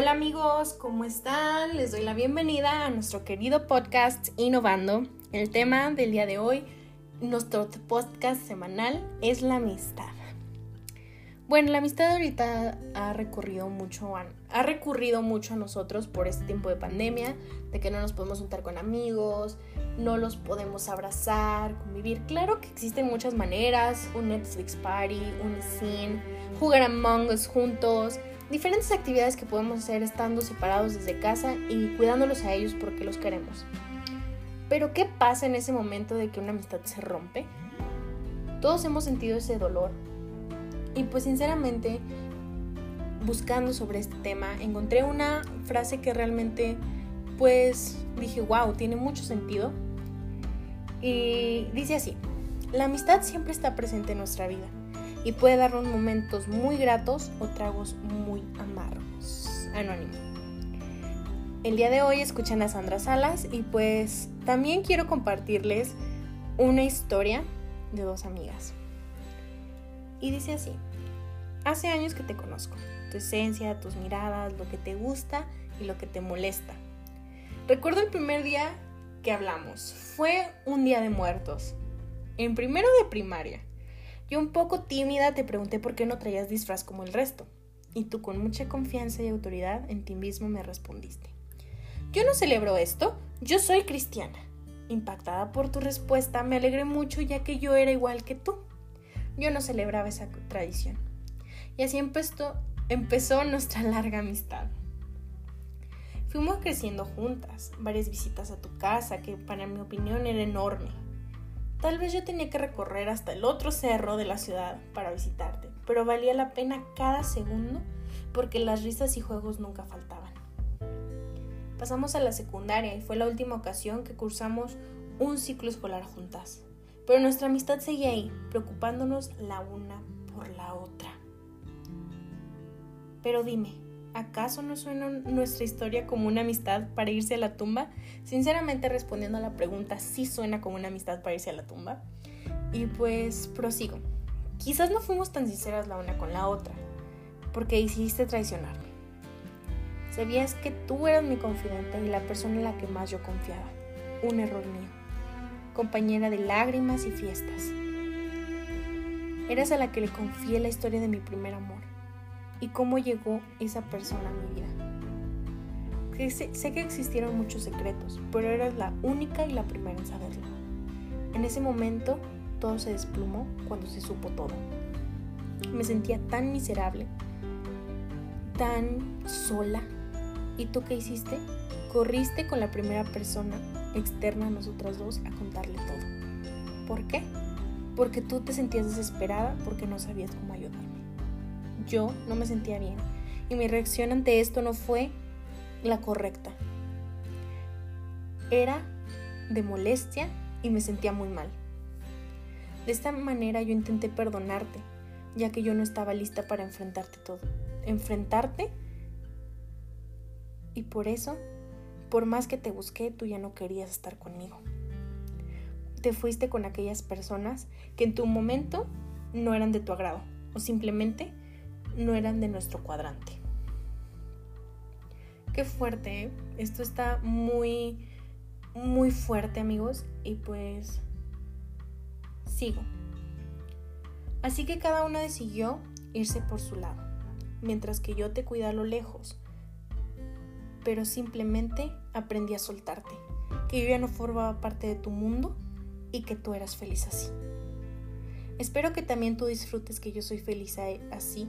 Hola amigos, ¿cómo están? Les doy la bienvenida a nuestro querido podcast Innovando. El tema del día de hoy, nuestro podcast semanal, es la amistad. Bueno, la amistad ahorita ha recurrido mucho a, ha recurrido mucho a nosotros por este tiempo de pandemia, de que no nos podemos juntar con amigos, no los podemos abrazar, convivir. Claro que existen muchas maneras, un Netflix party, un scene, jugar Among Us juntos, diferentes actividades que podemos hacer estando separados desde casa y cuidándolos a ellos porque los queremos. Pero ¿qué pasa en ese momento de que una amistad se rompe? Todos hemos sentido ese dolor. Y pues sinceramente, buscando sobre este tema, encontré una frase que realmente pues dije, wow, tiene mucho sentido. Y dice así, la amistad siempre está presente en nuestra vida y puede darnos momentos muy gratos o tragos muy amargos. Anónimo. El día de hoy escuchan a Sandra Salas y pues también quiero compartirles una historia de dos amigas. Y dice así, hace años que te conozco, tu esencia, tus miradas, lo que te gusta y lo que te molesta. Recuerdo el primer día que hablamos, fue un día de muertos, en primero de primaria. Yo un poco tímida te pregunté por qué no traías disfraz como el resto. Y tú con mucha confianza y autoridad en ti mismo me respondiste. Yo no celebro esto, yo soy cristiana. Impactada por tu respuesta, me alegré mucho ya que yo era igual que tú. Yo no celebraba esa tradición. Y así empezó, empezó nuestra larga amistad. Fuimos creciendo juntas, varias visitas a tu casa que para mi opinión era enorme Tal vez yo tenía que recorrer hasta el otro cerro de la ciudad para visitarte, pero valía la pena cada segundo porque las risas y juegos nunca faltaban. Pasamos a la secundaria y fue la última ocasión que cursamos un ciclo escolar juntas. Pero nuestra amistad seguía ahí, preocupándonos la una por la otra. Pero dime, ¿acaso no suena nuestra historia como una amistad para irse a la tumba? Sinceramente respondiendo a la pregunta, sí suena como una amistad para irse a la tumba. Y pues prosigo. Quizás no fuimos tan sinceras la una con la otra, porque hiciste traicionarme. Sabías que tú eras mi confidente y la persona en la que más yo confiaba. Un error mío. Compañera de lágrimas y fiestas. Eras a la que le confié la historia de mi primer amor y cómo llegó esa persona a mi vida. Sé, que existieron muchos secretos, pero eras la única y la primera en saberlo. En ese momento todo se desplumó cuando se supo todo. Me sentía tan miserable, tan sola. ¿Y tú qué hiciste? Corriste con la primera persona externa a nosotras dos a contarle todo. ¿Por qué? Porque tú te sentías desesperada porque no sabías cómo ayudarme yo no me sentía bien y mi reacción ante esto no fue la correcta. Era de molestia y me sentía muy mal. De esta manera yo intenté perdonarte, ya que yo no estaba lista para enfrentarte todo. Enfrentarte y por eso, por más que te busqué, tú ya no querías estar conmigo. Te fuiste con aquellas personas que en tu momento no eran de tu agrado o simplemente no eran de nuestro cuadrante. Qué fuerte, ¿eh? esto está muy, muy fuerte amigos y pues sigo. Así que cada una decidió irse por su lado, mientras que yo te cuidé a lo lejos, pero simplemente aprendí a soltarte, que yo ya no formaba parte de tu mundo y que tú eras feliz así. Espero que también tú disfrutes que yo soy feliz así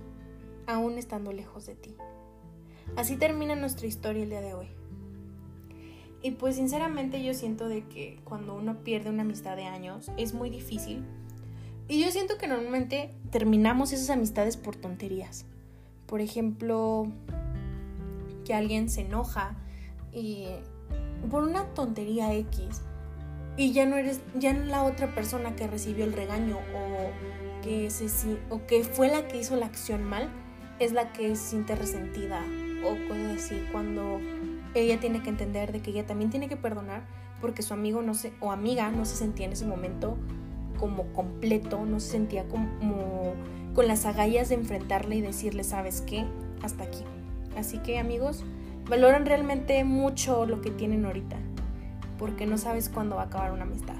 aún estando lejos de ti. Así termina nuestra historia el día de hoy. Y pues sinceramente yo siento de que cuando uno pierde una amistad de años es muy difícil. Y yo siento que normalmente terminamos esas amistades por tonterías. Por ejemplo, que alguien se enoja y por una tontería X y ya no eres ya no la otra persona que recibió el regaño o que se, o que fue la que hizo la acción mal, es la que se siente resentida o cosas así cuando ella tiene que entender de que ella también tiene que perdonar porque su amigo no se, o amiga no se sentía en ese momento como completo, no se sentía como con las agallas de enfrentarle y decirle, ¿sabes qué? Hasta aquí. Así que amigos, valoren realmente mucho lo que tienen ahorita, porque no sabes cuándo va a acabar una amistad.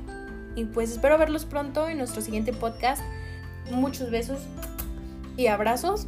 Y pues espero verlos pronto en nuestro siguiente podcast. Muchos besos y abrazos.